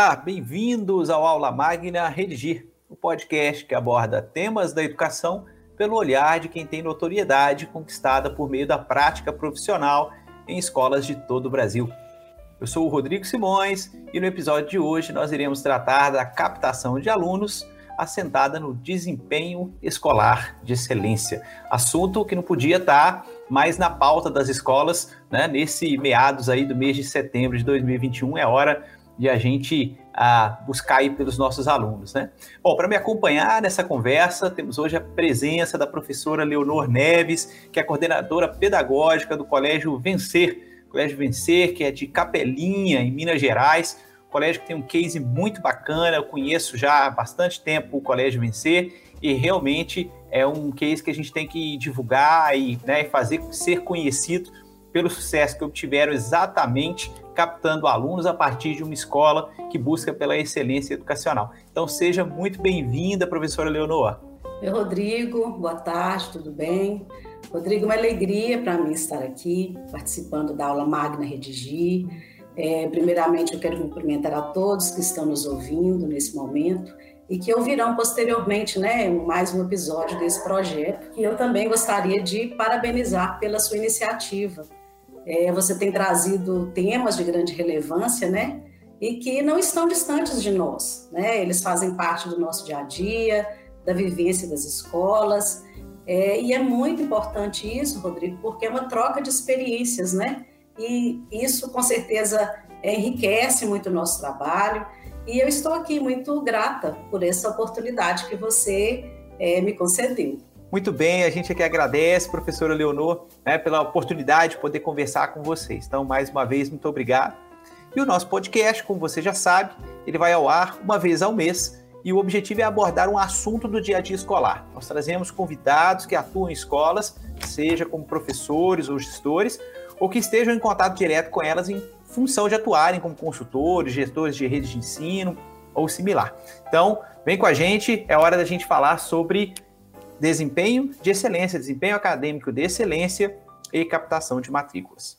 Olá, bem-vindos ao Aula Magna Redigir, o podcast que aborda temas da educação pelo olhar de quem tem notoriedade conquistada por meio da prática profissional em escolas de todo o Brasil. Eu sou o Rodrigo Simões e no episódio de hoje nós iremos tratar da captação de alunos assentada no desempenho escolar de excelência. Assunto que não podia estar mais na pauta das escolas, né? Nesse meados aí do mês de setembro de 2021 é hora de a gente a buscar aí pelos nossos alunos, né? Bom, para me acompanhar nessa conversa, temos hoje a presença da professora Leonor Neves, que é coordenadora pedagógica do Colégio Vencer, Colégio Vencer, que é de Capelinha, em Minas Gerais, colégio que tem um case muito bacana, eu conheço já há bastante tempo o Colégio Vencer e realmente é um case que a gente tem que divulgar e né, fazer ser conhecido pelo sucesso que obtiveram exatamente captando alunos a partir de uma escola que busca pela excelência educacional. Então seja muito bem-vinda, professora Leonor. Oi, Rodrigo, boa tarde, tudo bem? Rodrigo, uma alegria para mim estar aqui participando da aula Magna Redigir é, primeiramente, eu quero cumprimentar a todos que estão nos ouvindo nesse momento e que ouvirão posteriormente né, mais um episódio desse projeto. E eu também gostaria de parabenizar pela sua iniciativa. É, você tem trazido temas de grande relevância, né? E que não estão distantes de nós, né? Eles fazem parte do nosso dia a dia, da vivência das escolas. É, e é muito importante isso, Rodrigo, porque é uma troca de experiências, né? e isso com certeza enriquece muito o nosso trabalho. E eu estou aqui muito grata por essa oportunidade que você é, me concedeu. Muito bem, a gente aqui agradece, professora Leonor, né, pela oportunidade de poder conversar com vocês. Então, mais uma vez, muito obrigado. E o nosso podcast, como você já sabe, ele vai ao ar uma vez ao mês e o objetivo é abordar um assunto do dia a dia escolar. Nós trazemos convidados que atuam em escolas, seja como professores ou gestores, ou que estejam em contato direto com elas em função de atuarem como consultores, gestores de redes de ensino ou similar. Então, vem com a gente, é hora da gente falar sobre desempenho de excelência, desempenho acadêmico de excelência e captação de matrículas.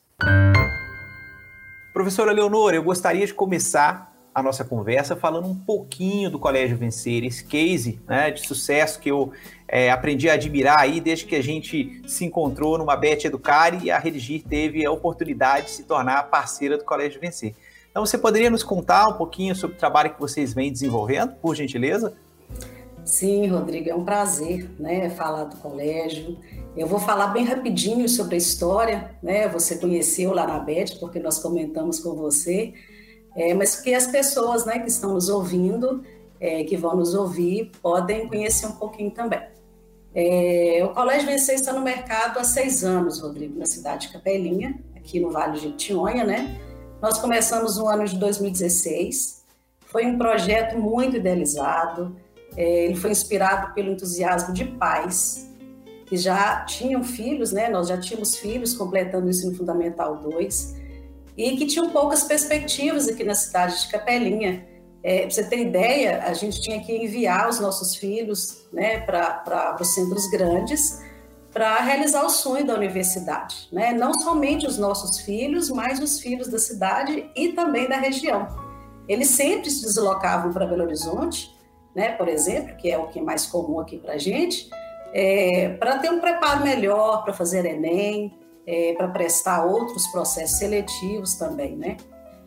Professora Leonor, eu gostaria de começar a nossa conversa falando um pouquinho do Colégio Vencer, esse case né, de sucesso que eu é, aprendi a admirar aí desde que a gente se encontrou numa Bet Educare e a Redigir teve a oportunidade de se tornar parceira do Colégio Vencer. Então, você poderia nos contar um pouquinho sobre o trabalho que vocês vêm desenvolvendo, por gentileza? Sim, Rodrigo, é um prazer né, falar do colégio. Eu vou falar bem rapidinho sobre a história, né? Você conheceu lá na Bet, porque nós comentamos com você é, mas que as pessoas né, que estão nos ouvindo, é, que vão nos ouvir, podem conhecer um pouquinho também. É, o Colégio Vencer está no mercado há seis anos, Rodrigo, na cidade de Capelinha, aqui no Vale de Tionha, né? Nós começamos no ano de 2016. Foi um projeto muito idealizado. É, ele foi inspirado pelo entusiasmo de pais que já tinham filhos, né? Nós já tínhamos filhos completando o ensino fundamental 2 e que tinham poucas perspectivas aqui na cidade de Capelinha. É, para você ter ideia, a gente tinha que enviar os nossos filhos né, para os centros grandes para realizar o sonho da universidade. Né? Não somente os nossos filhos, mas os filhos da cidade e também da região. Eles sempre se deslocavam para Belo Horizonte, né, por exemplo, que é o que é mais comum aqui para a gente, é, para ter um preparo melhor, para fazer Enem, é, para prestar outros processos seletivos também, né?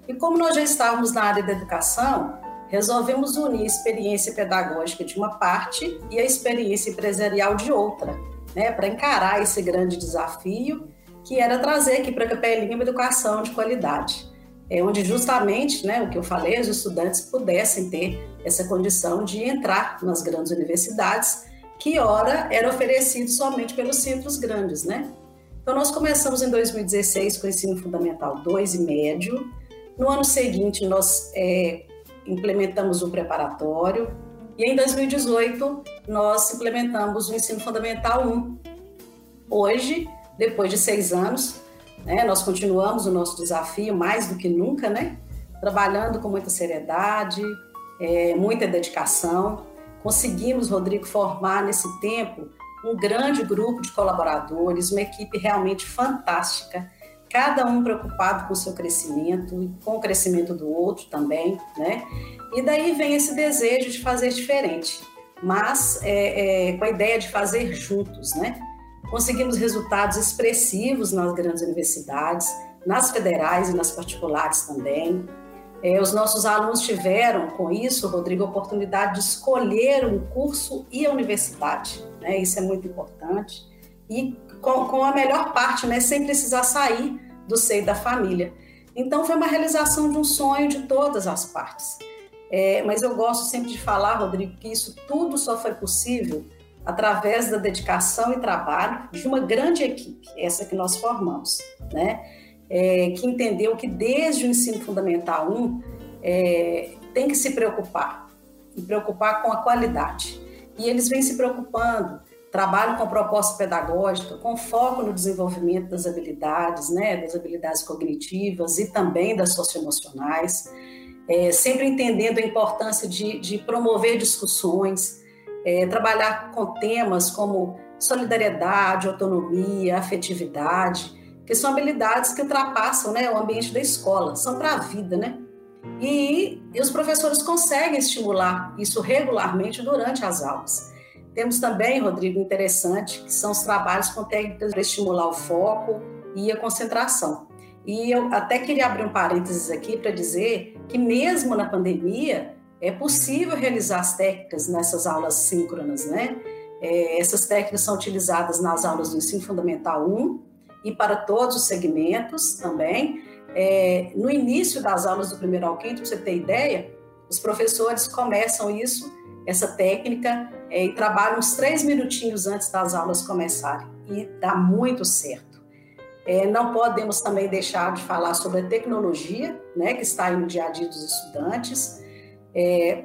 E como nós já estávamos na área da educação, resolvemos unir a experiência pedagógica de uma parte e a experiência empresarial de outra, né? Para encarar esse grande desafio que era trazer aqui para a Capelinha uma educação de qualidade, é onde justamente, né, o que eu falei, os estudantes pudessem ter essa condição de entrar nas grandes universidades, que ora era oferecido somente pelos centros grandes, né? Então, nós começamos em 2016 com o ensino fundamental 2 e médio. No ano seguinte, nós é, implementamos o preparatório. E em 2018, nós implementamos o ensino fundamental 1. Hoje, depois de seis anos, né, nós continuamos o nosso desafio mais do que nunca, né? Trabalhando com muita seriedade, é, muita dedicação. Conseguimos, Rodrigo, formar nesse tempo um grande grupo de colaboradores, uma equipe realmente fantástica, cada um preocupado com o seu crescimento e com o crescimento do outro também, né? E daí vem esse desejo de fazer diferente, mas é, é, com a ideia de fazer juntos, né? Conseguimos resultados expressivos nas grandes universidades, nas federais e nas particulares também. É, os nossos alunos tiveram, com isso, Rodrigo, a oportunidade de escolher um curso e a universidade. Né? Isso é muito importante. E com, com a melhor parte, né? sem precisar sair do seio da família. Então, foi uma realização de um sonho de todas as partes. É, mas eu gosto sempre de falar, Rodrigo, que isso tudo só foi possível através da dedicação e trabalho de uma grande equipe, essa que nós formamos, né? É, que entendeu que desde o ensino fundamental 1 é, tem que se preocupar, e preocupar com a qualidade. E eles vêm se preocupando, trabalham com proposta pedagógica, com foco no desenvolvimento das habilidades, né, das habilidades cognitivas e também das socioemocionais, é, sempre entendendo a importância de, de promover discussões, é, trabalhar com temas como solidariedade, autonomia, afetividade, que são habilidades que ultrapassam né, o ambiente da escola, são para a vida, né? E, e os professores conseguem estimular isso regularmente durante as aulas. Temos também, Rodrigo, interessante, que são os trabalhos com técnicas para estimular o foco e a concentração. E eu até queria abrir um parênteses aqui para dizer que mesmo na pandemia, é possível realizar as técnicas nessas aulas síncronas, né? É, essas técnicas são utilizadas nas aulas do ensino fundamental 1 e para todos os segmentos também. É, no início das aulas do primeiro ao quinto, para você ter ideia, os professores começam isso, essa técnica, é, e trabalham uns três minutinhos antes das aulas começarem, e dá muito certo. É, não podemos também deixar de falar sobre a tecnologia, né, que está aí no dia a dia dos estudantes, é,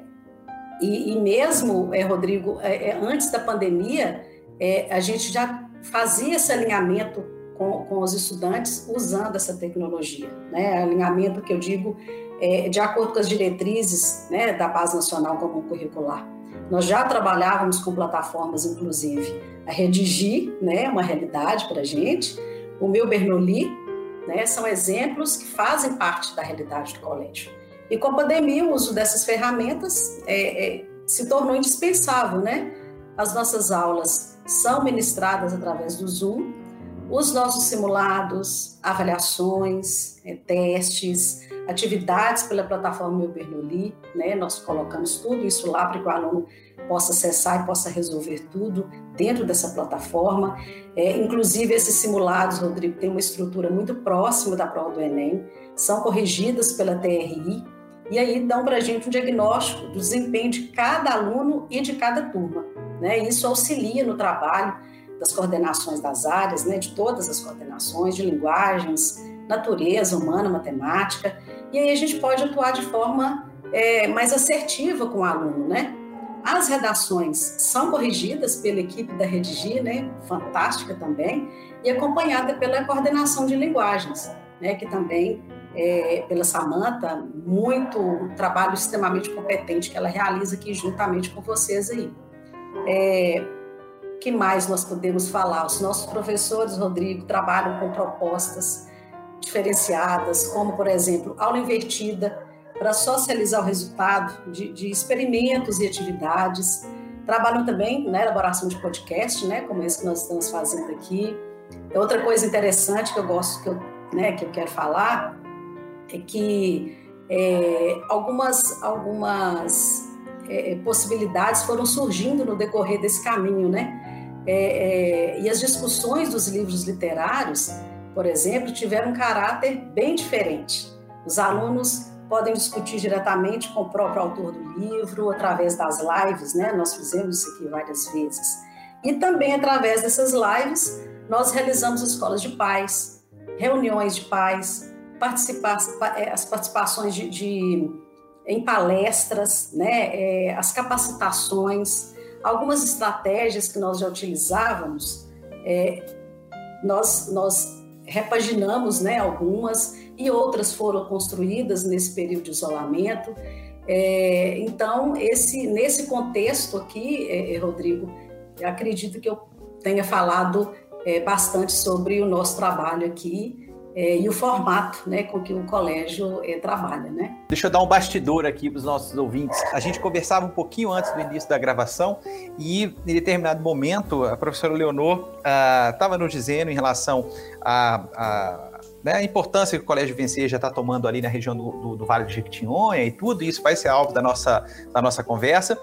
e, e, mesmo, é, Rodrigo, é, é, antes da pandemia, é, a gente já fazia esse alinhamento com, com, os estudantes usando essa tecnologia, né? Alinhamento que eu digo é, de acordo com as diretrizes né, da Base Nacional Comum Curricular. Nós já trabalhávamos com plataformas, inclusive, a Redigir, né, uma realidade para a gente, o meu Bernoulli, né, são exemplos que fazem parte da realidade do colégio. E com a pandemia, o uso dessas ferramentas é, é, se tornou indispensável, né? As nossas aulas são ministradas através do Zoom, os nossos simulados, avaliações, é, testes, atividades pela plataforma Meu Bernoulli, né? Nós colocamos tudo isso lá para que o aluno possa acessar e possa resolver tudo dentro dessa plataforma. É, inclusive, esses simulados, Rodrigo, têm uma estrutura muito próxima da prova do Enem, são corrigidas pela TRI, e aí dão para a gente um diagnóstico do desempenho de cada aluno e de cada turma. Né? Isso auxilia no trabalho das coordenações das áreas, né? de todas as coordenações, de linguagens, natureza, humana, matemática, e aí a gente pode atuar de forma é, mais assertiva com o aluno, né? As redações são corrigidas pela equipe da Redigir, né? Fantástica também, e acompanhada pela coordenação de linguagens, né? Que também é, pela Samanta, muito trabalho extremamente competente que ela realiza aqui juntamente com vocês aí. É, que mais nós podemos falar? Os nossos professores, Rodrigo, trabalham com propostas diferenciadas, como, por exemplo, aula invertida, para socializar o resultado de, de, experimentos e atividades. Trabalham também na elaboração de podcast, né, como esse que nós estamos fazendo aqui. Outra coisa interessante que eu gosto, que eu, né, que eu quero falar, que é, algumas, algumas é, possibilidades foram surgindo no decorrer desse caminho, né? É, é, e as discussões dos livros literários, por exemplo, tiveram um caráter bem diferente. Os alunos podem discutir diretamente com o próprio autor do livro, através das lives, né? Nós fizemos isso aqui várias vezes. E também através dessas lives, nós realizamos escolas de pais, reuniões de pais, participar, é, as participações de, de em palestras, né, é, as capacitações, algumas estratégias que nós já utilizávamos, é, nós, nós repaginamos né, algumas e outras foram construídas nesse período de isolamento. É, então, esse, nesse contexto aqui, é, é Rodrigo, acredito que eu tenha falado bastante sobre o nosso trabalho aqui é, e o formato né, com que o colégio é, trabalha. Né? Deixa eu dar um bastidor aqui para os nossos ouvintes. A gente conversava um pouquinho antes do início da gravação e, em determinado momento, a professora Leonor estava uh, nos dizendo em relação a, a né, a importância que o Colégio Vencer já está tomando ali na região do, do, do, Vale de Jequitinhonha e tudo, isso vai ser alvo da nossa, da nossa conversa.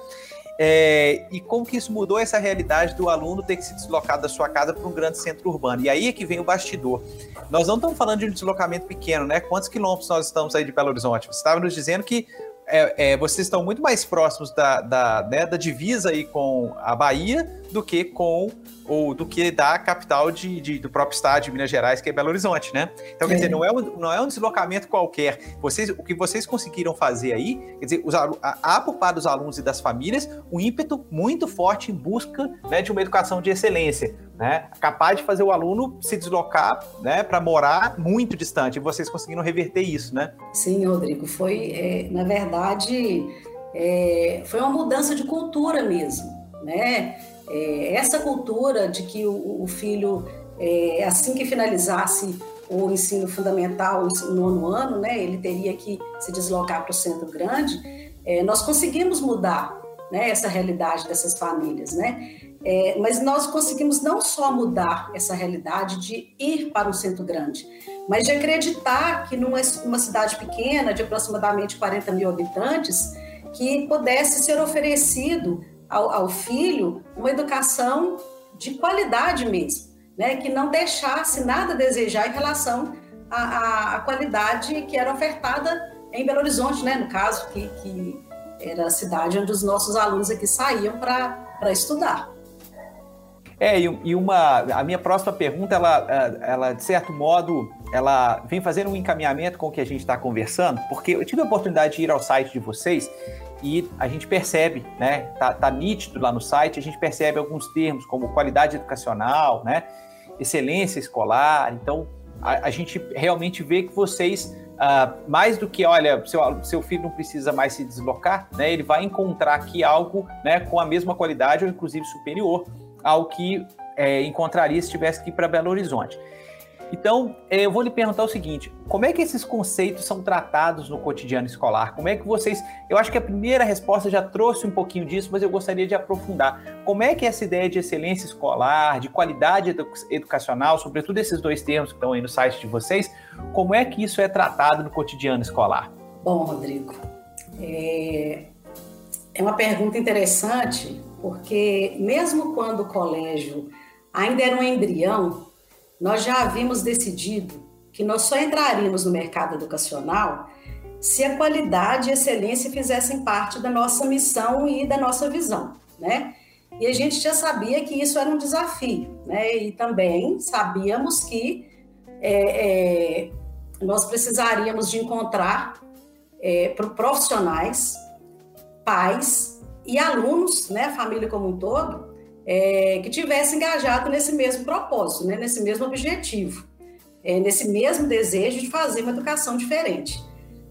É, e como que isso mudou essa realidade do aluno ter que se deslocar da sua casa para um grande centro urbano? E aí é que vem o bastidor. Nós não estamos falando de um deslocamento pequeno, né? Quantos quilômetros nós estamos aí de Belo Horizonte? Você estava nos dizendo que é, é, vocês estão muito mais próximos da, da, né, da divisa aí com a Bahia do que com ou do que da capital de, de, do próprio estado de Minas Gerais, que é Belo Horizonte, né? Então, quer dizer, não é, um, não é um deslocamento qualquer. Vocês, o que vocês conseguiram fazer aí, quer dizer, os, há por parte dos alunos e das famílias um ímpeto muito forte em busca né, de uma educação de excelência, né? Capaz de fazer o aluno se deslocar né, para morar muito distante. E vocês conseguiram reverter isso, né? Sim, Rodrigo. Foi, é, na verdade, é, foi uma mudança de cultura mesmo, né? É, essa cultura de que o, o filho, é, assim que finalizasse o ensino fundamental, o nono ano, né, ele teria que se deslocar para o centro grande, é, nós conseguimos mudar né, essa realidade dessas famílias, né? É, mas nós conseguimos não só mudar essa realidade de ir para um centro grande, mas de acreditar que numa uma cidade pequena, de aproximadamente 40 mil habitantes, que pudesse ser oferecido ao, ao filho uma educação de qualidade mesmo, né? que não deixasse nada a desejar em relação à, à, qualidade que era ofertada em Belo Horizonte, né? no caso, que, que era a cidade onde os nossos alunos aqui saíam para estudar. É, e, uma, a minha próxima pergunta, ela, ela, de certo modo, ela vem fazendo um encaminhamento com o que a gente está conversando, porque eu tive a oportunidade de ir ao site de vocês e a gente percebe, né, tá, tá nítido lá no site, a gente percebe alguns termos como qualidade educacional, né, excelência escolar. Então, a, a gente realmente vê que vocês, uh, mais do que, olha, seu, seu filho não precisa mais se deslocar, né, ele vai encontrar aqui algo, né, com a mesma qualidade ou inclusive superior ao que é, encontraria se tivesse que ir para Belo Horizonte. Então, é, eu vou lhe perguntar o seguinte: como é que esses conceitos são tratados no cotidiano escolar? Como é que vocês. Eu acho que a primeira resposta já trouxe um pouquinho disso, mas eu gostaria de aprofundar. Como é que essa ideia de excelência escolar, de qualidade edu educacional, sobretudo esses dois termos que estão aí no site de vocês, como é que isso é tratado no cotidiano escolar? Bom, Rodrigo, é, é uma pergunta interessante, porque mesmo quando o colégio ainda era um embrião, nós já havíamos decidido que nós só entraríamos no mercado educacional se a qualidade e excelência fizessem parte da nossa missão e da nossa visão, né? E a gente já sabia que isso era um desafio, né? E também sabíamos que é, é, nós precisaríamos de encontrar é, profissionais, pais e alunos, né? A família como um todo, é, que tivesse engajado nesse mesmo propósito, né, nesse mesmo objetivo, é, nesse mesmo desejo de fazer uma educação diferente.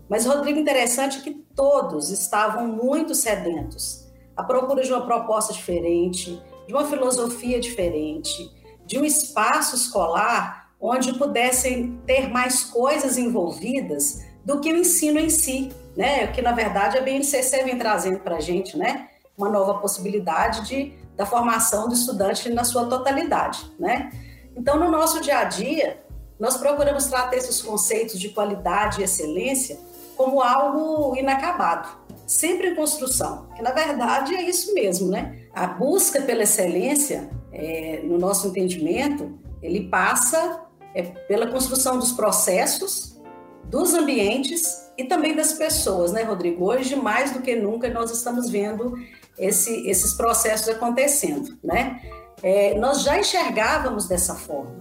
Mas, Rodrigo, interessante que todos estavam muito sedentos, à procura de uma proposta diferente, de uma filosofia diferente, de um espaço escolar onde pudessem ter mais coisas envolvidas do que o ensino em si, né? Que na verdade a BNCC vem trazendo para a gente, né? Uma nova possibilidade de da formação do estudante na sua totalidade, né? Então, no nosso dia a dia, nós procuramos tratar esses conceitos de qualidade e excelência como algo inacabado, sempre em construção, que na verdade é isso mesmo, né? A busca pela excelência, é, no nosso entendimento, ele passa é, pela construção dos processos, dos ambientes e também das pessoas, né, Rodrigo? Hoje, mais do que nunca, nós estamos vendo esse, esses processos acontecendo, né? É, nós já enxergávamos dessa forma,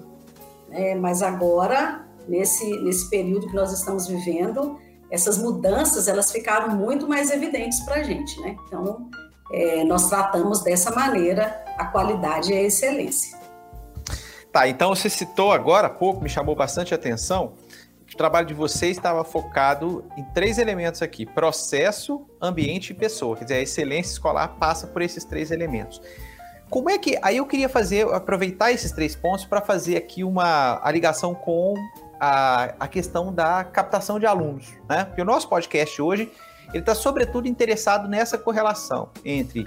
né? mas agora, nesse, nesse período que nós estamos vivendo, essas mudanças, elas ficaram muito mais evidentes para a gente, né? Então, é, nós tratamos dessa maneira a qualidade e a excelência. Tá, então você citou agora há pouco, me chamou bastante atenção, o trabalho de vocês estava focado em três elementos aqui: processo, ambiente e pessoa. Quer dizer, a excelência escolar passa por esses três elementos. Como é que. Aí eu queria fazer, aproveitar esses três pontos para fazer aqui uma a ligação com a, a questão da captação de alunos, né? Porque o nosso podcast hoje ele está sobretudo interessado nessa correlação entre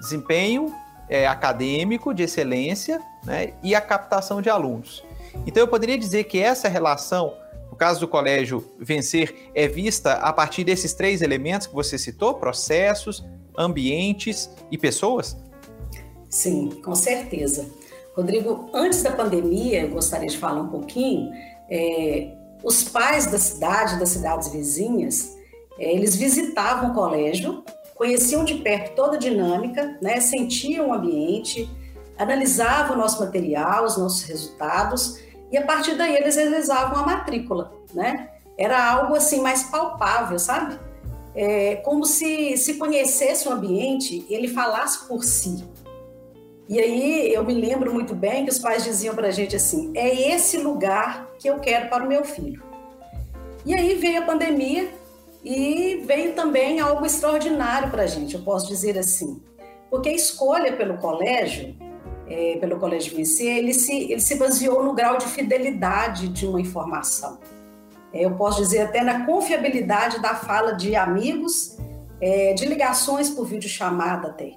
desempenho é, acadêmico de excelência né, e a captação de alunos. Então eu poderia dizer que essa relação, caso do colégio Vencer, é vista a partir desses três elementos que você citou: processos, ambientes e pessoas? Sim, com certeza. Rodrigo, antes da pandemia, eu gostaria de falar um pouquinho. É, os pais da cidade, das cidades vizinhas, é, eles visitavam o colégio, conheciam de perto toda a dinâmica, né, sentiam o ambiente, analisavam o nosso material, os nossos resultados, e a partir daí eles realizavam a matrícula. Né? Era algo assim mais palpável, sabe? É, como se se conhecesse o ambiente, ele falasse por si. E aí eu me lembro muito bem que os pais diziam para a gente assim: é esse lugar que eu quero para o meu filho. E aí veio a pandemia e veio também algo extraordinário para a gente, eu posso dizer assim, porque a escolha pelo colégio, é, pelo Colégio Vencer, ele se, ele se baseou no grau de fidelidade de uma informação. É, eu posso dizer até na confiabilidade da fala de amigos, é, de ligações por videochamada até.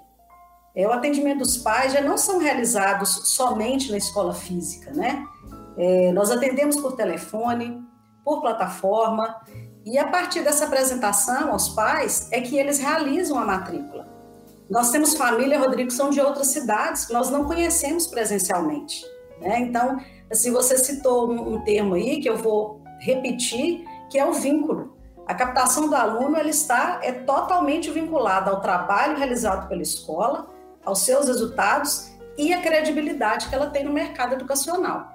É, o atendimento dos pais já não são realizados somente na escola física, né? Nós atendemos por telefone, por plataforma, e a partir dessa apresentação aos pais é que eles realizam a matrícula. Nós temos família, Rodrigo, que são de outras cidades que nós não conhecemos presencialmente. Né? Então, assim, você citou um, um termo aí que eu vou repetir, que é o vínculo. A captação do aluno ela está é totalmente vinculada ao trabalho realizado pela escola, aos seus resultados e à credibilidade que ela tem no mercado educacional.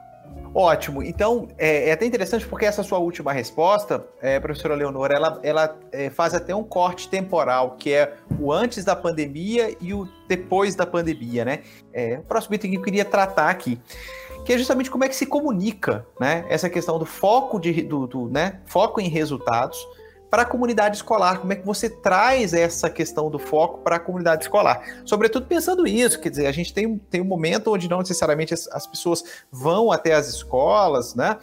Ótimo. Então, é, é, até interessante porque essa sua última resposta, é, professora Leonora, ela, ela é, faz até um corte temporal, que é o antes da pandemia e o depois da pandemia, né? É, o próximo item que eu queria tratar aqui, que é justamente como é que se comunica, né? Essa questão do foco, de, do, do né? foco em resultados para a comunidade escolar? Como é que você traz essa questão do foco para a comunidade escolar? Sobretudo pensando isso, quer dizer, a gente tem, tem um momento onde não necessariamente as, as pessoas vão até as escolas, né?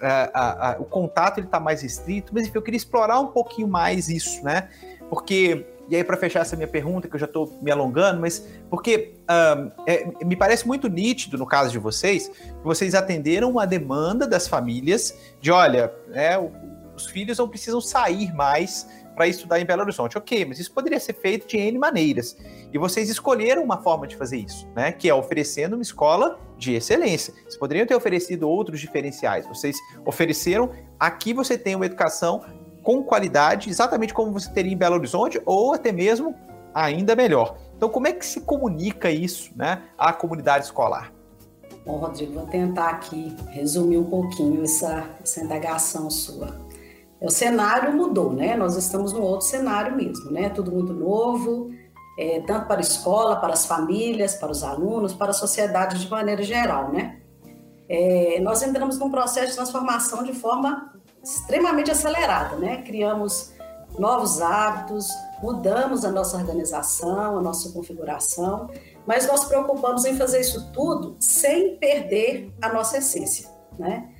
a, a, o contato está mais restrito, mas enfim, eu queria explorar um pouquinho mais isso, né? Porque e aí, para fechar essa minha pergunta, que eu já estou me alongando, mas porque um, é, me parece muito nítido no caso de vocês, que vocês atenderam uma demanda das famílias de, olha, né, os filhos não precisam sair mais para estudar em Belo Horizonte. Ok, mas isso poderia ser feito de N maneiras. E vocês escolheram uma forma de fazer isso, né? Que é oferecendo uma escola de excelência. Vocês poderiam ter oferecido outros diferenciais. Vocês ofereceram, aqui você tem uma educação com qualidade, exatamente como você teria em Belo Horizonte, ou até mesmo ainda melhor. Então, como é que se comunica isso né, à comunidade escolar? Bom, Rodrigo, vou tentar aqui resumir um pouquinho essa, essa indagação sua. O cenário mudou, né? Nós estamos num outro cenário mesmo, né? Tudo muito novo, é, tanto para a escola, para as famílias, para os alunos, para a sociedade de maneira geral, né? É, nós entramos num processo de transformação de forma extremamente acelerada, né? Criamos novos hábitos, mudamos a nossa organização, a nossa configuração, mas nós preocupamos em fazer isso tudo sem perder a nossa essência, né?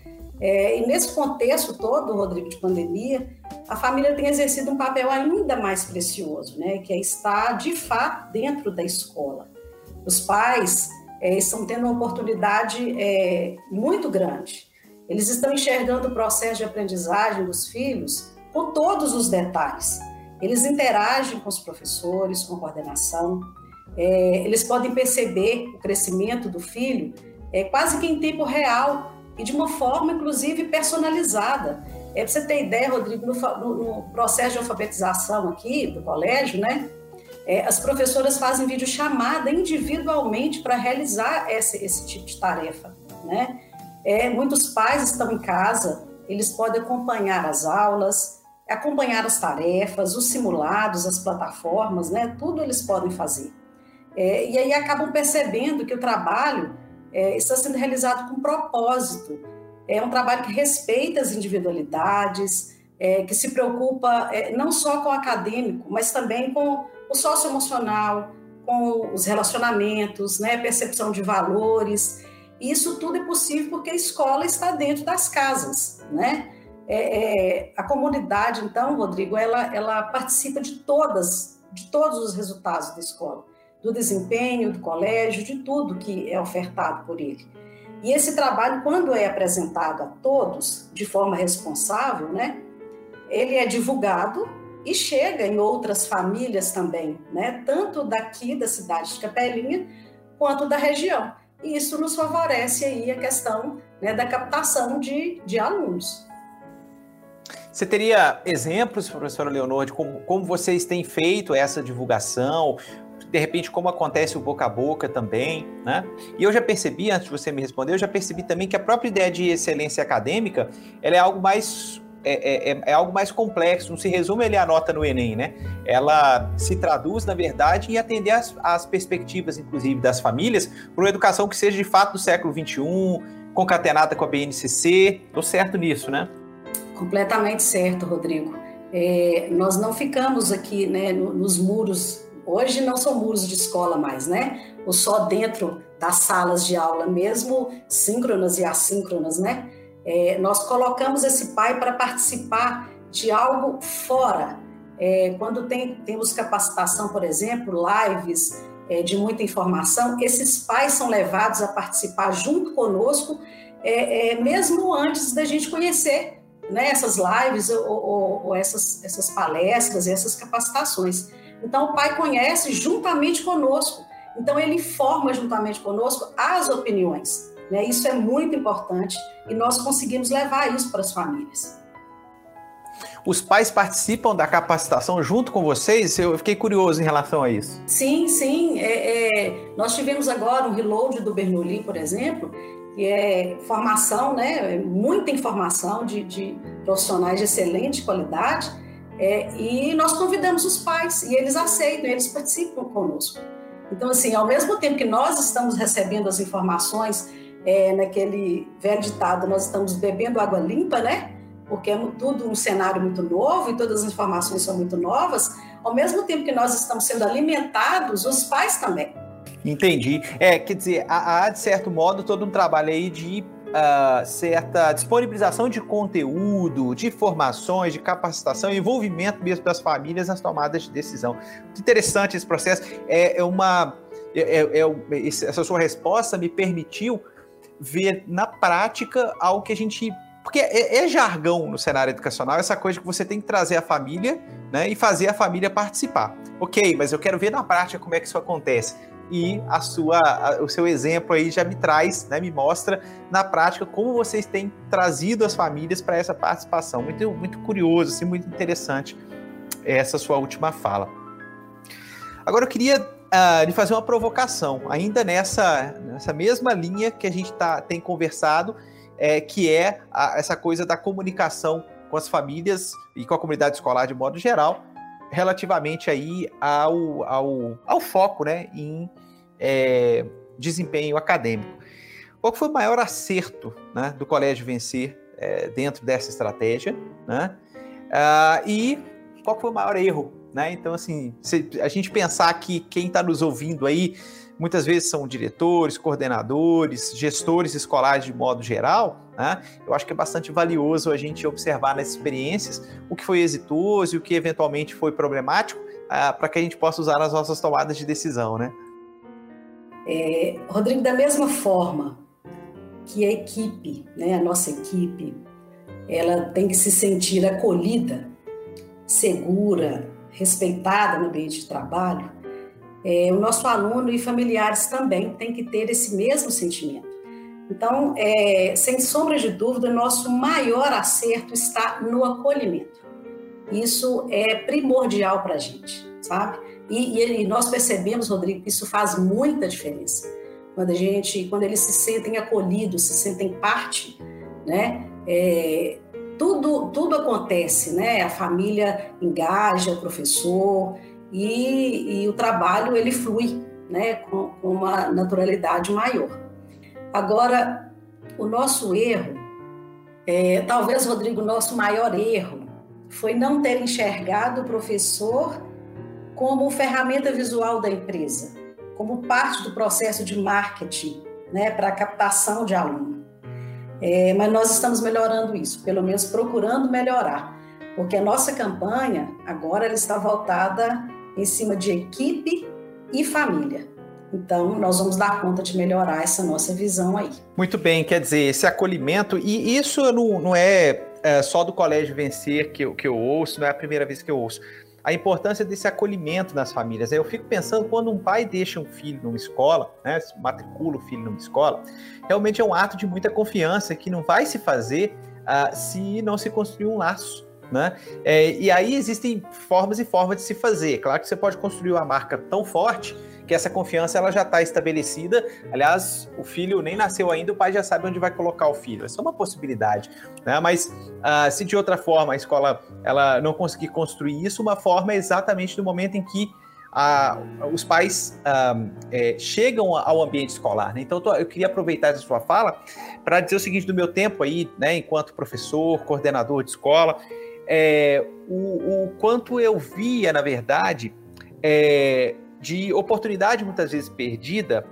É, e nesse contexto todo, Rodrigo, de pandemia, a família tem exercido um papel ainda mais precioso, né, que é estar de fato dentro da escola. Os pais é, estão tendo uma oportunidade é, muito grande. Eles estão enxergando o processo de aprendizagem dos filhos com todos os detalhes. Eles interagem com os professores, com a coordenação, é, eles podem perceber o crescimento do filho é, quase que em tempo real e de uma forma, inclusive, personalizada. É, para você ter ideia, Rodrigo, no, no, processo de alfabetização aqui do colégio, né? É, as professoras fazem videochamada individualmente para realizar esse, esse tipo de tarefa, né? É, muitos pais estão em casa, eles podem acompanhar as aulas, acompanhar as tarefas, os simulados, as plataformas, né? Tudo eles podem fazer. É, e aí acabam percebendo que o trabalho é, está sendo realizado com propósito. É um trabalho que respeita as individualidades, é, que se preocupa é, não só com o acadêmico, mas também com o socioemocional, com os relacionamentos, né, percepção de valores. E isso tudo é possível porque a escola está dentro das casas, né? É, é, a comunidade, então, Rodrigo, ela, ela participa de todas, de todos os resultados da escola, do desempenho, do colégio, de tudo que é ofertado por ele. E esse trabalho, quando é apresentado a todos de forma responsável, né, ele é divulgado e chega em outras famílias também, né, tanto daqui da cidade de Capelinha quanto da região. E isso nos favorece aí a questão né, da captação de, de alunos. Você teria exemplos, professora Leonor, de como, como vocês têm feito essa divulgação? De repente, como acontece o boca a boca também, né? E eu já percebi, antes de você me responder, eu já percebi também que a própria ideia de excelência acadêmica, ela é algo mais é, é, é, algo mais complexo, não se resume ele a nota no Enem, né? Ela se traduz, na verdade, em atender as perspectivas, inclusive, das famílias, para uma educação que seja de fato do século XXI, concatenada com a BNCC. Estou certo nisso, né? Completamente certo, Rodrigo. É, nós não ficamos aqui né, nos muros, hoje não são muros de escola mais, né? Ou só dentro das salas de aula, mesmo síncronas e assíncronas, né? É, nós colocamos esse pai para participar de algo fora. É, quando tem, temos capacitação, por exemplo, lives é, de muita informação, esses pais são levados a participar junto conosco, é, é, mesmo antes da gente conhecer né, essas lives ou, ou, ou essas, essas palestras, essas capacitações. Então, o pai conhece juntamente conosco. Então, ele forma juntamente conosco as opiniões. Né? Isso é muito importante e nós conseguimos levar isso para as famílias. Os pais participam da capacitação junto com vocês? Eu fiquei curioso em relação a isso. Sim, sim. É, é, nós tivemos agora um reload do Bernoulli, por exemplo, que é formação, né? muita informação de, de profissionais de excelente qualidade. É, e nós convidamos os pais e eles aceitam, eles participam conosco. Então, assim, ao mesmo tempo que nós estamos recebendo as informações é, naquele velho ditado, nós estamos bebendo água limpa, né? Porque é tudo um cenário muito novo e todas as informações são muito novas. Ao mesmo tempo que nós estamos sendo alimentados, os pais também. Entendi. É, quer dizer, há, de certo modo todo um trabalho aí de uh, certa disponibilização de conteúdo, de informações, de capacitação, envolvimento mesmo das famílias nas tomadas de decisão. Muito interessante esse processo. É, é uma. É, é, é essa sua resposta me permitiu ver na prática algo que a gente. Porque é, é, jargão no cenário educacional essa coisa que você tem que trazer a família né, e fazer a família participar. Ok, mas eu quero ver na prática como é que isso acontece. E a sua, a, o seu exemplo aí já me traz, né, me mostra na prática como vocês têm trazido as famílias para essa participação. Muito, muito curioso, assim, muito interessante essa sua última fala. Agora eu queria uh, de fazer uma provocação, ainda nessa, nessa mesma linha que a gente tá, tem conversado, é, que é a, essa coisa da comunicação com as famílias e com a comunidade escolar de modo geral, relativamente aí ao, ao, ao foco né, em é, desempenho acadêmico. Qual foi o maior acerto né, do Colégio Vencer é, dentro dessa estratégia? Né? Uh, e qual foi o maior erro né? Então, assim, se a gente pensar que quem está nos ouvindo aí muitas vezes são diretores, coordenadores, gestores escolares de modo geral, né? eu acho que é bastante valioso a gente observar nas experiências o que foi exitoso e o que eventualmente foi problemático, uh, para que a gente possa usar nas nossas tomadas de decisão, né? É, Rodrigo, da mesma forma que a equipe, né, a nossa equipe, ela tem que se sentir acolhida, segura, respeitada no ambiente de trabalho, é, o nosso aluno e familiares também têm que ter esse mesmo sentimento. Então, é, sem sombra de dúvida, nosso maior acerto está no acolhimento. Isso é primordial para a gente, sabe? E, e, nós percebemos, Rodrigo, que isso faz muita diferença. Quando a gente, quando eles se sentem acolhidos, se sentem parte, né? É, tudo, tudo acontece, né? A família engaja o professor e, e o trabalho ele flui, né? Com, com uma naturalidade maior. Agora, o nosso erro, é, talvez, Rodrigo, nosso maior erro foi não ter enxergado o professor como ferramenta visual da empresa, como parte do processo de marketing né, para captação de aluno. É, mas nós estamos melhorando isso, pelo menos procurando melhorar, porque a nossa campanha agora ela está voltada em cima de equipe e família. Então, nós vamos dar conta de melhorar essa nossa visão aí. Muito bem, quer dizer, esse acolhimento, e isso não, não é, é só do Colégio Vencer que eu, que eu ouço, não é a primeira vez que eu ouço a importância desse acolhimento nas famílias. Eu fico pensando quando um pai deixa um filho numa escola, né, matricula o filho numa escola, realmente é um ato de muita confiança que não vai se fazer uh, se não se construir um laço. Né? É, e aí existem formas e formas de se fazer. Claro que você pode construir uma marca tão forte que essa confiança ela já está estabelecida. Aliás, o filho nem nasceu ainda, o pai já sabe onde vai colocar o filho. Essa é uma possibilidade. Né? Mas uh, se de outra forma a escola ela não conseguir construir isso, uma forma é exatamente no momento em que uh, os pais uh, é, chegam ao ambiente escolar. Né? Então, eu queria aproveitar essa sua fala para dizer o seguinte: do meu tempo aí, né, enquanto professor, coordenador de escola, é, o, o, quanto eu via, na verdade, é, de oportunidade muitas vezes perdida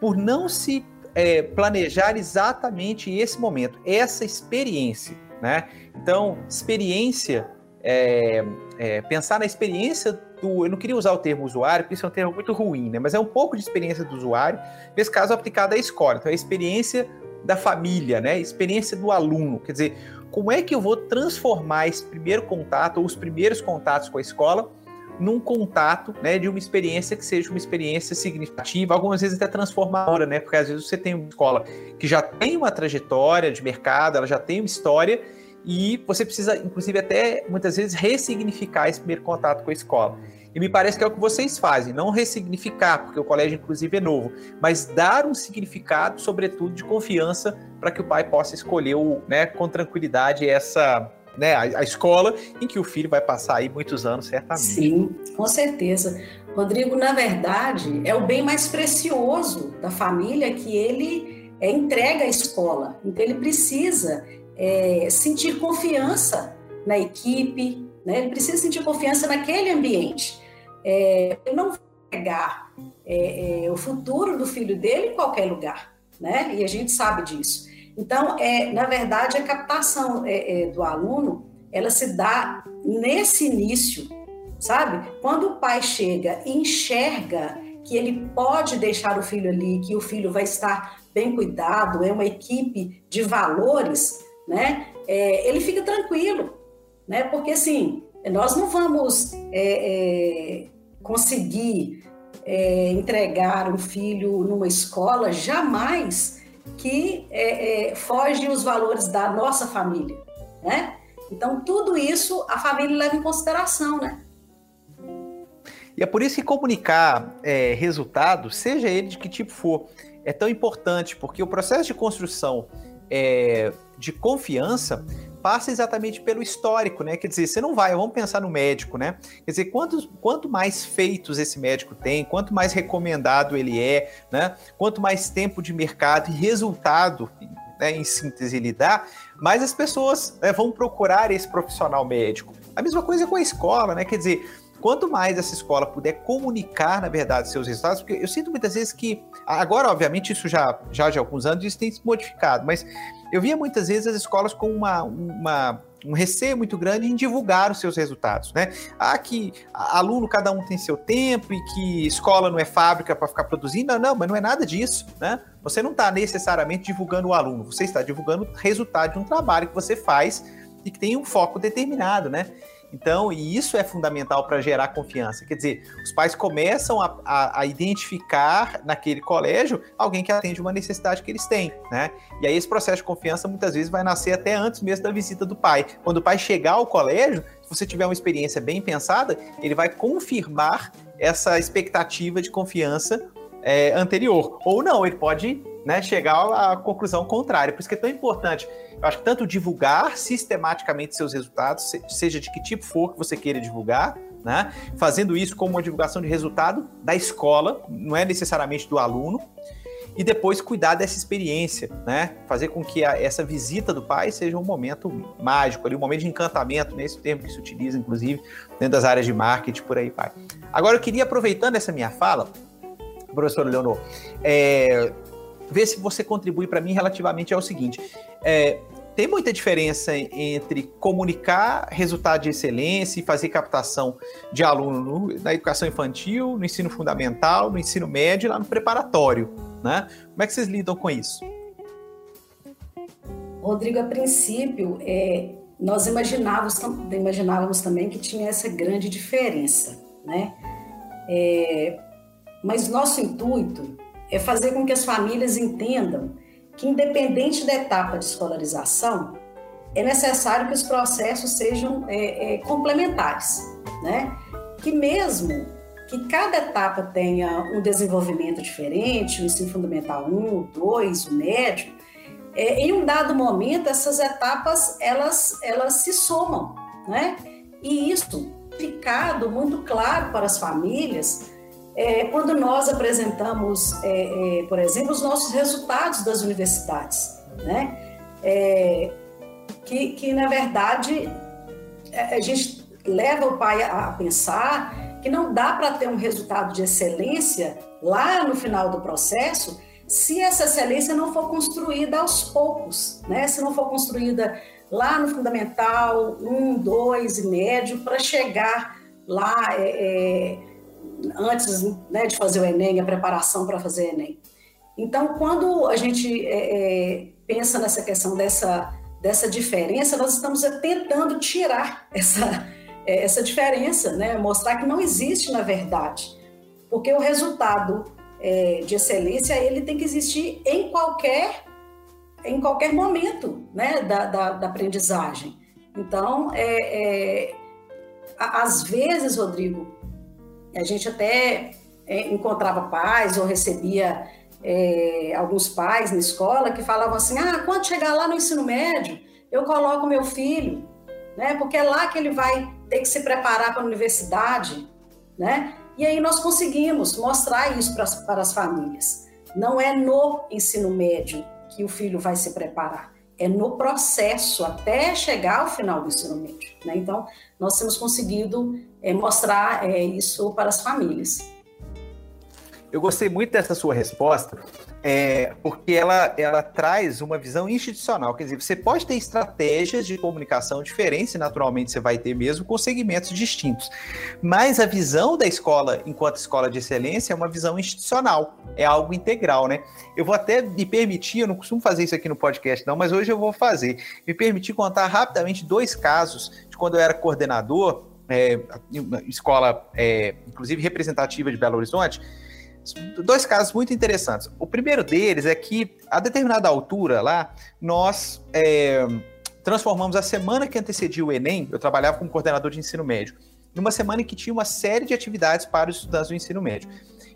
por não se é, planejar exatamente esse momento, essa experiência, né? Então, experiência, é, é, pensar na experiência do, eu não queria usar o termo usuário, porque isso é um termo muito ruim, né? Mas é um pouco de experiência do usuário, nesse caso aplicado à escola. Então, é a experiência da família, né? Experiência do aluno, quer dizer, como é que eu vou transformar esse primeiro contato ou os primeiros contatos com a escola num contato, né, de uma experiência que seja uma experiência significativa, algumas vezes até transformadora, né? Porque às vezes você tem uma escola que já tem uma trajetória de mercado, ela já tem uma história e você precisa, inclusive, até muitas vezes ressignificar esse primeiro contato com a escola. E me parece que é o que vocês fazem, não ressignificar, porque o colégio, inclusive, é novo, mas dar um significado, sobretudo, de confiança para que o pai possa escolher o, né, com tranquilidade essa, né, a, a, escola em que o filho vai passar aí muitos anos, certamente. Sim, com certeza. Rodrigo, na verdade, é o bem mais precioso da família que ele é, entrega à escola. Então, ele precisa é, sentir confiança na equipe, né? ele precisa sentir confiança naquele ambiente. É, ele não vai pegar é, é, o futuro do filho dele em qualquer lugar, né? e a gente sabe disso. Então, é, na verdade, a captação é, é, do aluno, ela se dá nesse início, sabe? Quando o pai chega e enxerga que ele pode deixar o filho ali, que o filho vai estar bem cuidado, é uma equipe de valores, né? É, ele fica tranquilo, né? Porque assim, nós não vamos é, é, conseguir é, entregar um filho numa escola jamais que é, é, foge os valores da nossa família, né? Então, tudo isso a família leva em consideração, né? E é por isso que comunicar é, resultados, seja ele de que tipo for, é tão importante, porque o processo de construção é, de confiança passa exatamente pelo histórico, né? Quer dizer, você não vai, vamos pensar no médico, né? Quer dizer, quantos, quanto mais feitos esse médico tem, quanto mais recomendado ele é, né? Quanto mais tempo de mercado e resultado, né, em síntese, ele dá, mais as pessoas né, vão procurar esse profissional médico. A mesma coisa com a escola, né? Quer dizer, quanto mais essa escola puder comunicar, na verdade, seus resultados, porque eu sinto muitas vezes que, agora, obviamente, isso já, já de alguns anos, isso tem se modificado, mas eu via muitas vezes as escolas com uma, uma um receio muito grande em divulgar os seus resultados, né? Ah, que aluno cada um tem seu tempo e que escola não é fábrica para ficar produzindo. Não, não, mas não é nada disso, né? Você não está necessariamente divulgando o aluno, você está divulgando o resultado de um trabalho que você faz e que tem um foco determinado, né? Então, e isso é fundamental para gerar confiança. Quer dizer, os pais começam a, a, a, identificar naquele colégio alguém que atende uma necessidade que eles têm, né? E aí esse processo de confiança muitas vezes vai nascer até antes mesmo da visita do pai. Quando o pai chegar ao colégio, se você tiver uma experiência bem pensada, ele vai confirmar essa expectativa de confiança é, anterior. Ou não, ele pode né, chegar à conclusão contrária. Por isso que é tão importante eu acho que tanto divulgar sistematicamente seus resultados, seja de que tipo for que você queira divulgar, né? Fazendo isso como uma divulgação de resultado da escola, não é necessariamente do aluno, e depois cuidar dessa experiência, né? Fazer com que a, essa visita do pai seja um momento mágico, ali, um momento de encantamento, nesse termo que se utiliza, inclusive, dentro das áreas de marketing, por aí vai. Agora, eu queria, aproveitando essa minha fala, professor Leonor, é, ver se você contribui para mim relativamente ao seguinte. É, tem muita diferença entre comunicar resultado de excelência e fazer captação de aluno no, na educação infantil, no ensino fundamental, no ensino médio e lá no preparatório, né? Como é que vocês lidam com isso? Rodrigo, a princípio, é, nós imaginávamos, imaginávamos também que tinha essa grande diferença, né? É, mas nosso intuito é fazer com que as famílias entendam que, independente da etapa de escolarização, é necessário que os processos sejam é, é, complementares, né? Que mesmo que cada etapa tenha um desenvolvimento diferente, o ensino fundamental 1, 2, o médio, é, em um dado momento essas etapas elas, elas se somam, né? E isso ficado muito claro para as famílias é, quando nós apresentamos, é, é, por exemplo, os nossos resultados das universidades, né? É, que, que, na verdade, é, a gente leva o pai a, pensar que não dá para ter um resultado de excelência lá no final do processo se essa excelência não for construída aos poucos, né? se não for construída lá no fundamental, um, dois e médio, para chegar lá é, é, antes né, de fazer o Enem, a preparação para fazer Enem. Então, quando a gente é, é, pensa nessa questão dessa, dessa diferença, nós estamos tentando tirar essa, é, essa diferença, né? mostrar que não existe na verdade, porque o resultado é, de excelência ele tem que existir em qualquer em qualquer momento né, da, da, da aprendizagem. Então, é, é, às vezes, Rodrigo, a gente até é, encontrava pais ou recebia é, alguns pais na escola que falavam assim: ah, quando chegar lá no ensino médio, eu coloco meu filho, né? Porque é lá que ele vai ter que se preparar para a universidade, né? E aí nós conseguimos mostrar isso para as, para as famílias. Não é no ensino médio que o filho vai se preparar, é no processo até chegar ao final do ensino médio. Né? Então, nós temos conseguido é, mostrar é, isso para as famílias. Eu gostei muito dessa sua resposta, é, porque ela, ela traz uma visão institucional. Quer dizer, você pode ter estratégias de comunicação diferentes, naturalmente você vai ter mesmo, com segmentos distintos. Mas a visão da escola, enquanto escola de excelência, é uma visão institucional, é algo integral, né? Eu vou até me permitir, eu não costumo fazer isso aqui no podcast, não, mas hoje eu vou fazer. Me permitir contar rapidamente dois casos de quando eu era coordenador, é, escola, é, inclusive representativa de Belo Horizonte dois casos muito interessantes. O primeiro deles é que, a determinada altura lá, nós é, transformamos a semana que antecedia o Enem, eu trabalhava como coordenador de ensino médio, numa semana em que tinha uma série de atividades para os estudantes do ensino médio.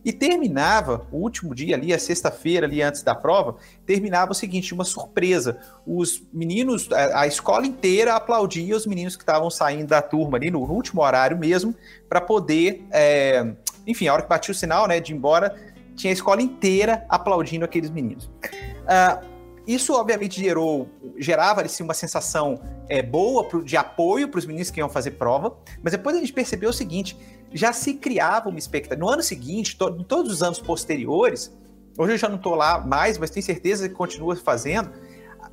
E terminava, o último dia ali, a sexta-feira ali antes da prova, terminava o seguinte, uma surpresa. Os meninos, a, a escola inteira aplaudia os meninos que estavam saindo da turma ali no, no último horário mesmo, para poder é, enfim, a hora que batia o sinal, né, de ir embora, tinha a escola inteira aplaudindo aqueles meninos. Uh, isso, obviamente, gerou, gerava assim, uma sensação é, boa pro, de apoio para os meninos que iam fazer prova, mas depois a gente percebeu o seguinte: já se criava uma expectativa. No ano seguinte, to, em todos os anos posteriores, hoje eu já não estou lá mais, mas tenho certeza que continua fazendo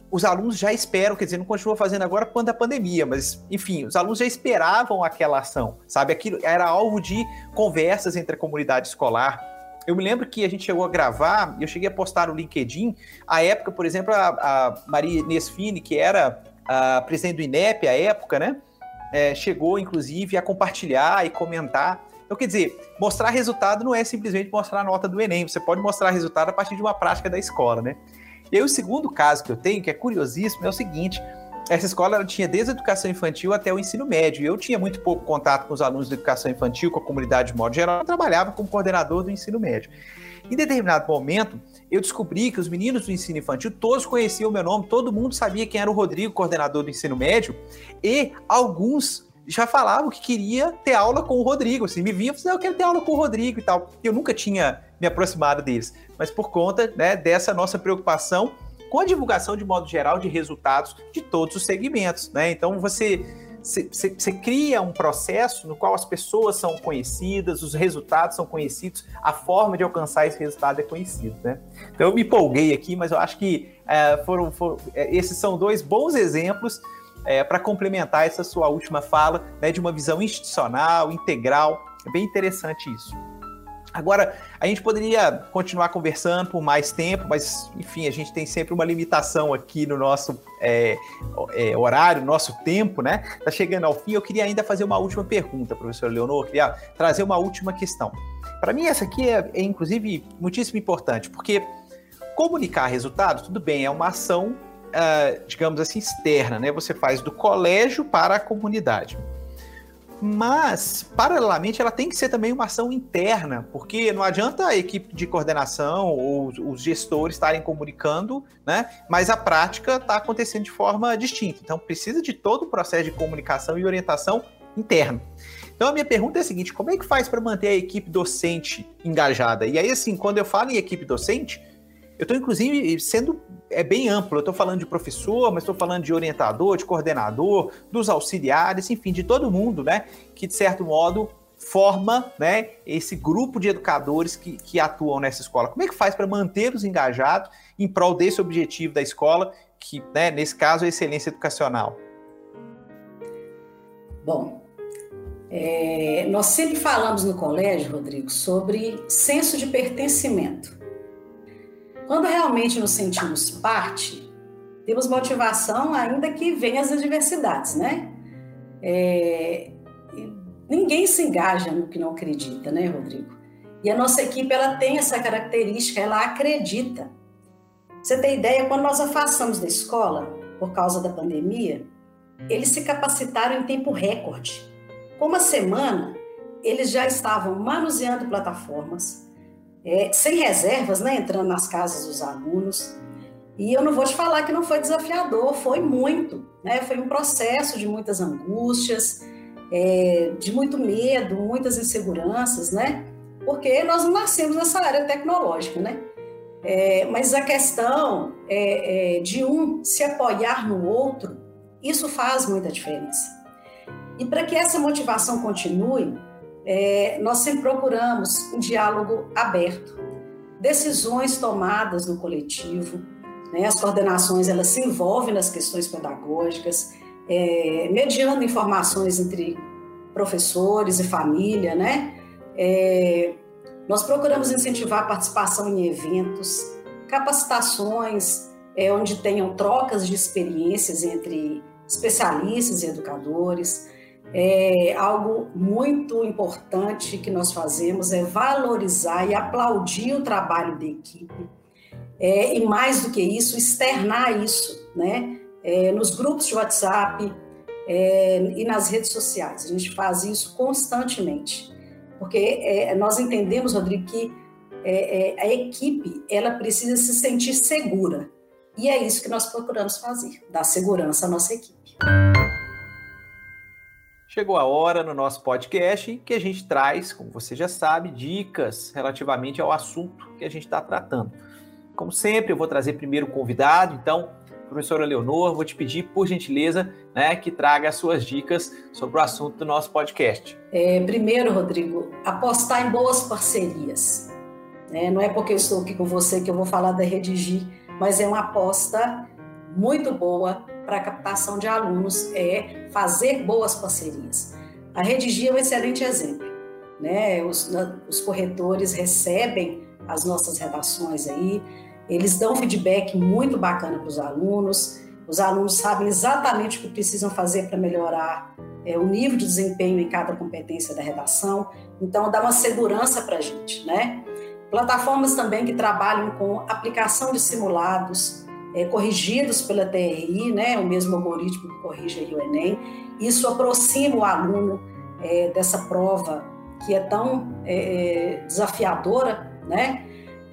os alunos já esperam, quer dizer, não continua fazendo agora por conta da pandemia, mas, enfim, os alunos já esperavam aquela ação, sabe? Aquilo era alvo de conversas entre a comunidade escolar. Eu me lembro que a gente chegou a gravar, eu cheguei a postar no LinkedIn, a época, por exemplo, a, a Maria Inês Fini, que era a presidente do INEP à época, né? É, chegou, inclusive, a compartilhar e comentar. Então, quer dizer, mostrar resultado não é simplesmente mostrar a nota do Enem, você pode mostrar resultado a partir de uma prática da escola, né? E aí, o segundo caso que eu tenho, que é curiosíssimo, é o seguinte: essa escola tinha desde a educação infantil até o ensino médio. Eu tinha muito pouco contato com os alunos da educação infantil, com a comunidade de modo geral. Eu trabalhava como coordenador do ensino médio. Em determinado momento, eu descobri que os meninos do ensino infantil todos conheciam o meu nome, todo mundo sabia quem era o Rodrigo, coordenador do ensino médio, e alguns já falavam que queria ter aula com o Rodrigo, assim, me vinham e falavam, eu quero ter aula com o Rodrigo e tal. Eu nunca tinha me aproximado deles, mas por conta né, dessa nossa preocupação com a divulgação de modo geral de resultados de todos os segmentos, né? Então você você cria um processo no qual as pessoas são conhecidas, os resultados são conhecidos, a forma de alcançar esse resultado é conhecido, né? Então eu me empolguei aqui, mas eu acho que é, foram, foram é, esses são dois bons exemplos é, para complementar essa sua última fala, né, de uma visão institucional, integral. É bem interessante isso. Agora, a gente poderia continuar conversando por mais tempo, mas, enfim, a gente tem sempre uma limitação aqui no nosso é, é, horário, nosso tempo, né? Tá chegando ao fim. Eu queria ainda fazer uma última pergunta, professor Leonor, queria trazer uma última questão. Para mim, essa aqui é, é, inclusive, muitíssimo importante, porque comunicar resultados, tudo bem, é uma ação, uh, digamos assim, externa, né? Você faz do colégio para a comunidade. Mas, paralelamente, ela tem que ser também uma ação interna, porque não adianta a equipe de coordenação ou os gestores estarem comunicando, né? Mas a prática está acontecendo de forma distinta. Então, precisa de todo o processo de comunicação e orientação interno. Então, a minha pergunta é a seguinte: como é que faz para manter a equipe docente engajada? E aí, assim, quando eu falo em equipe docente, eu estou, inclusive, sendo é bem amplo. Eu estou falando de professor, mas estou falando de orientador, de coordenador, dos auxiliares, enfim, de todo mundo, né? Que, de certo modo, forma né, esse grupo de educadores que, que atuam nessa escola. Como é que faz para manter-os engajados em prol desse objetivo da escola, que, né, nesse caso, é excelência educacional? Bom, é, nós sempre falamos no colégio, Rodrigo, sobre senso de pertencimento. Quando realmente nos sentimos parte, temos motivação, ainda que venham as adversidades, né? É, ninguém se engaja no que não acredita, né, Rodrigo? E a nossa equipe ela tem essa característica, ela acredita. Você tem ideia, quando nós afastamos da escola, por causa da pandemia, eles se capacitaram em tempo recorde. Com uma semana, eles já estavam manuseando plataformas, é, sem reservas, né, entrando nas casas dos alunos. E eu não vou te falar que não foi desafiador, foi muito. Né? Foi um processo de muitas angústias, é, de muito medo, muitas inseguranças, né? Porque nós não nascemos nessa área tecnológica, né? É, mas a questão é, é, de um se apoiar no outro, isso faz muita diferença. E para que essa motivação continue, é, nós sempre procuramos um diálogo aberto, decisões tomadas no coletivo, né? as coordenações elas se envolvem nas questões pedagógicas, é, mediando informações entre professores e família, né? É, nós procuramos incentivar a participação em eventos, capacitações, é, onde tenham trocas de experiências entre especialistas e educadores. É, algo muito importante que nós fazemos é valorizar e aplaudir o trabalho da equipe. É, e mais do que isso, externar isso, né? É, nos grupos de WhatsApp é, e nas redes sociais. A gente faz isso constantemente, porque é, nós entendemos, Rodrigo, que é, a equipe ela precisa se sentir segura. E é isso que nós procuramos fazer, dar segurança à nossa equipe. Chegou a hora no nosso podcast que a gente traz, como você já sabe, dicas relativamente ao assunto que a gente está tratando. Como sempre, eu vou trazer primeiro o convidado, então, professora Leonor, vou te pedir, por gentileza, né, que traga as suas dicas sobre o assunto do nosso podcast. É, primeiro, Rodrigo, apostar em boas parcerias. É, não é porque eu estou aqui com você que eu vou falar da Redigir, mas é uma aposta muito boa para a captação de alunos é fazer boas parcerias. A Redigir é um excelente exemplo. Né? Os, os corretores recebem as nossas redações aí, eles dão feedback muito bacana para os alunos, os alunos sabem exatamente o que precisam fazer para melhorar é, o nível de desempenho em cada competência da redação, então dá uma segurança para a gente, né? Plataformas também que trabalham com aplicação de simulados, é, corrigidos pela TRI, né, o mesmo algoritmo que corrige aí o Enem. Isso aproxima o aluno é, dessa prova que é tão é, é desafiadora, né?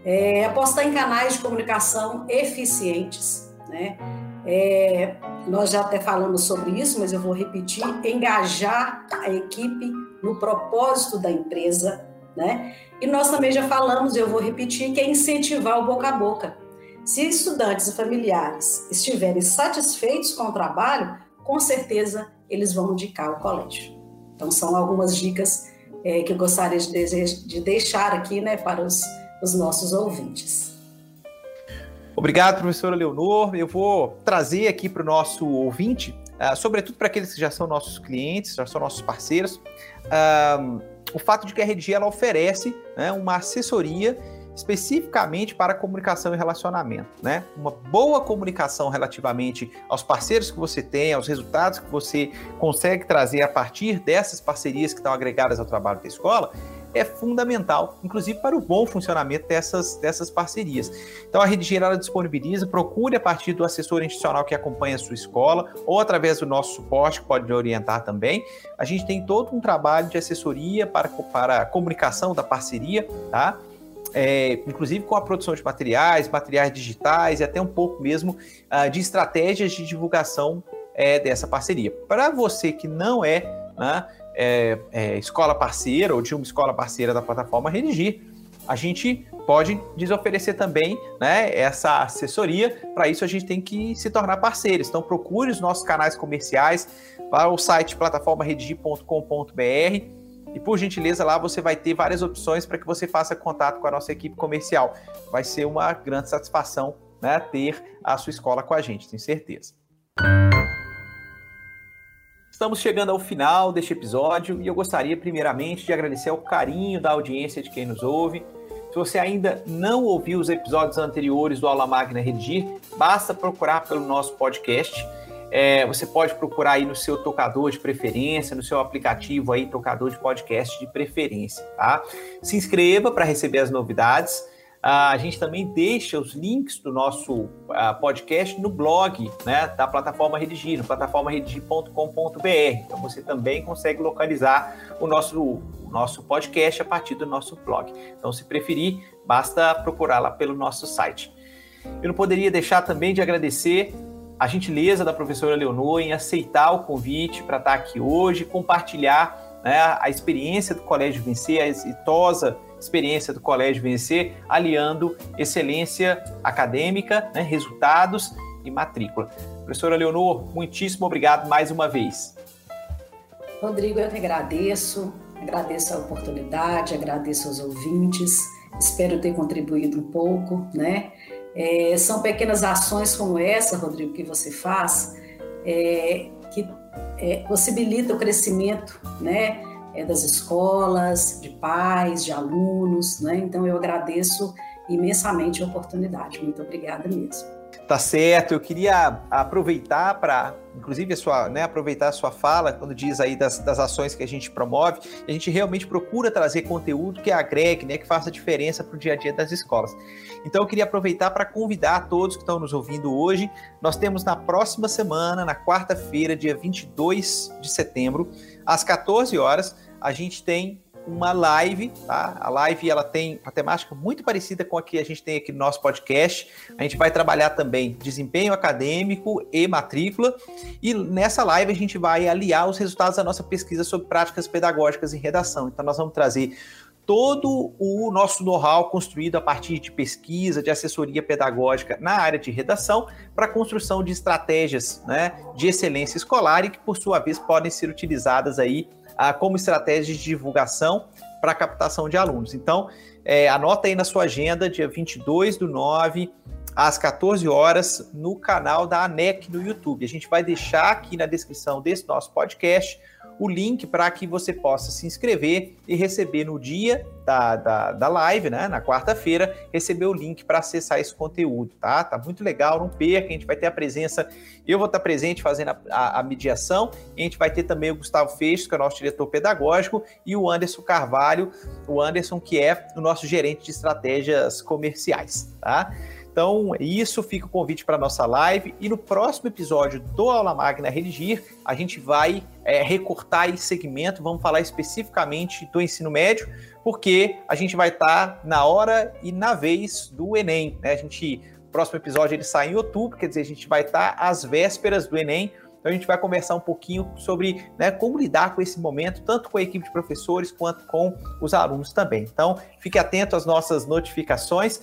É, apostar em canais de comunicação eficientes, né? É, nós já até falamos sobre isso, mas eu vou repetir: engajar a equipe no propósito da empresa, né? E nós também já falamos, eu vou repetir, que é incentivar o boca a boca. Se estudantes e familiares estiverem satisfeitos com o trabalho, com certeza eles vão indicar o colégio. Então, são algumas dicas é, que eu gostaria de, de deixar aqui né, para os, os nossos ouvintes. Obrigado, professora Leonor. Eu vou trazer aqui para o nosso ouvinte, uh, sobretudo para aqueles que já são nossos clientes, já são nossos parceiros, uh, o fato de que a Rede ela oferece né, uma assessoria especificamente para comunicação e relacionamento, né? Uma boa comunicação relativamente aos parceiros que você tem, aos resultados que você consegue trazer a partir dessas parcerias que estão agregadas ao trabalho da escola, é fundamental, inclusive para o bom funcionamento dessas, dessas parcerias. Então, a Rede Geral disponibiliza, procure a partir do assessor institucional que acompanha a sua escola ou através do nosso suporte, que pode orientar também. A gente tem todo um trabalho de assessoria para, para a comunicação da parceria, tá? É, inclusive com a produção de materiais, materiais digitais e até um pouco mesmo uh, de estratégias de divulgação é, dessa parceria. Para você que não é, né, é, é, escola parceira ou de uma escola parceira da plataforma Redigir, a gente pode desoferecer também né, essa assessoria. Para isso, a gente tem que se tornar parceiros. Então, procure os nossos canais comerciais para o site plataformaredigir.com.br e por gentileza, lá você vai ter várias opções para que você faça contato com a nossa equipe comercial. Vai ser uma grande satisfação né, ter a sua escola com a gente, tenho certeza. Estamos chegando ao final deste episódio e eu gostaria, primeiramente, de agradecer o carinho da audiência de quem nos ouve. Se você ainda não ouviu os episódios anteriores do Aula Magna Redigir, basta procurar pelo nosso podcast é, você pode procurar aí no seu tocador de preferência, no seu aplicativo aí, tocador de podcast de preferência, tá? Se inscreva para receber as novidades. Ah, a gente também deixa os links do nosso uh, podcast no blog né, da plataforma Redigir, no plataformaredigir.com.br. Então você também consegue localizar o nosso, o nosso podcast a partir do nosso blog. Então, se preferir, basta procurar lá pelo nosso site. Eu não poderia deixar também de agradecer a gentileza da professora Leonor em aceitar o convite para estar aqui hoje, compartilhar né, a experiência do Colégio Vencer, a exitosa experiência do Colégio Vencer, aliando excelência acadêmica, né, resultados e matrícula. Professora Leonor, muitíssimo obrigado mais uma vez. Rodrigo, eu que agradeço, agradeço a oportunidade, agradeço aos ouvintes, espero ter contribuído um pouco, né? É, são pequenas ações como essa, Rodrigo, que você faz, é, que é, possibilita o crescimento né, é, das escolas, de pais, de alunos. Né? Então, eu agradeço imensamente a oportunidade. Muito obrigada mesmo. Tá certo. Eu queria aproveitar para, inclusive, a sua, né, aproveitar a sua fala quando diz aí das, das ações que a gente promove. A gente realmente procura trazer conteúdo que agregue, né, que faça diferença para o dia a dia das escolas. Então, eu queria aproveitar para convidar todos que estão nos ouvindo hoje. Nós temos na próxima semana, na quarta-feira, dia 22 de setembro, às 14 horas, a gente tem uma live, tá? A live ela tem uma temática muito parecida com a que a gente tem aqui no nosso podcast. A gente vai trabalhar também desempenho acadêmico e matrícula. E nessa live a gente vai aliar os resultados da nossa pesquisa sobre práticas pedagógicas em redação. Então nós vamos trazer todo o nosso know-how construído a partir de pesquisa, de assessoria pedagógica na área de redação, para a construção de estratégias né, de excelência escolar e que, por sua vez, podem ser utilizadas aí ah, como estratégia de divulgação para captação de alunos. Então, é, anota aí na sua agenda, dia 22 do 9, às 14 horas, no canal da ANEC no YouTube. A gente vai deixar aqui na descrição desse nosso podcast o link para que você possa se inscrever e receber no dia da, da, da live, né, na quarta-feira, receber o link para acessar esse conteúdo, tá? Tá muito legal, não perca, a gente vai ter a presença, eu vou estar presente fazendo a, a, a mediação, a gente vai ter também o Gustavo Feixes, que é o nosso diretor pedagógico, e o Anderson Carvalho, o Anderson, que é o nosso gerente de estratégias comerciais, tá? Então, isso fica o convite para a nossa live. E no próximo episódio do Aula Magna Redigir, a gente vai é, recortar esse segmento, vamos falar especificamente do ensino médio, porque a gente vai estar tá na hora e na vez do Enem. Né? A gente, o próximo episódio ele sai em outubro, quer dizer, a gente vai estar tá às vésperas do Enem. Então a gente vai conversar um pouquinho sobre né, como lidar com esse momento, tanto com a equipe de professores quanto com os alunos também. Então, fique atento às nossas notificações.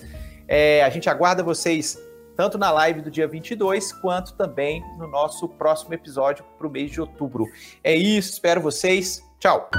É, a gente aguarda vocês tanto na live do dia 22, quanto também no nosso próximo episódio para o mês de outubro. É isso, espero vocês. Tchau!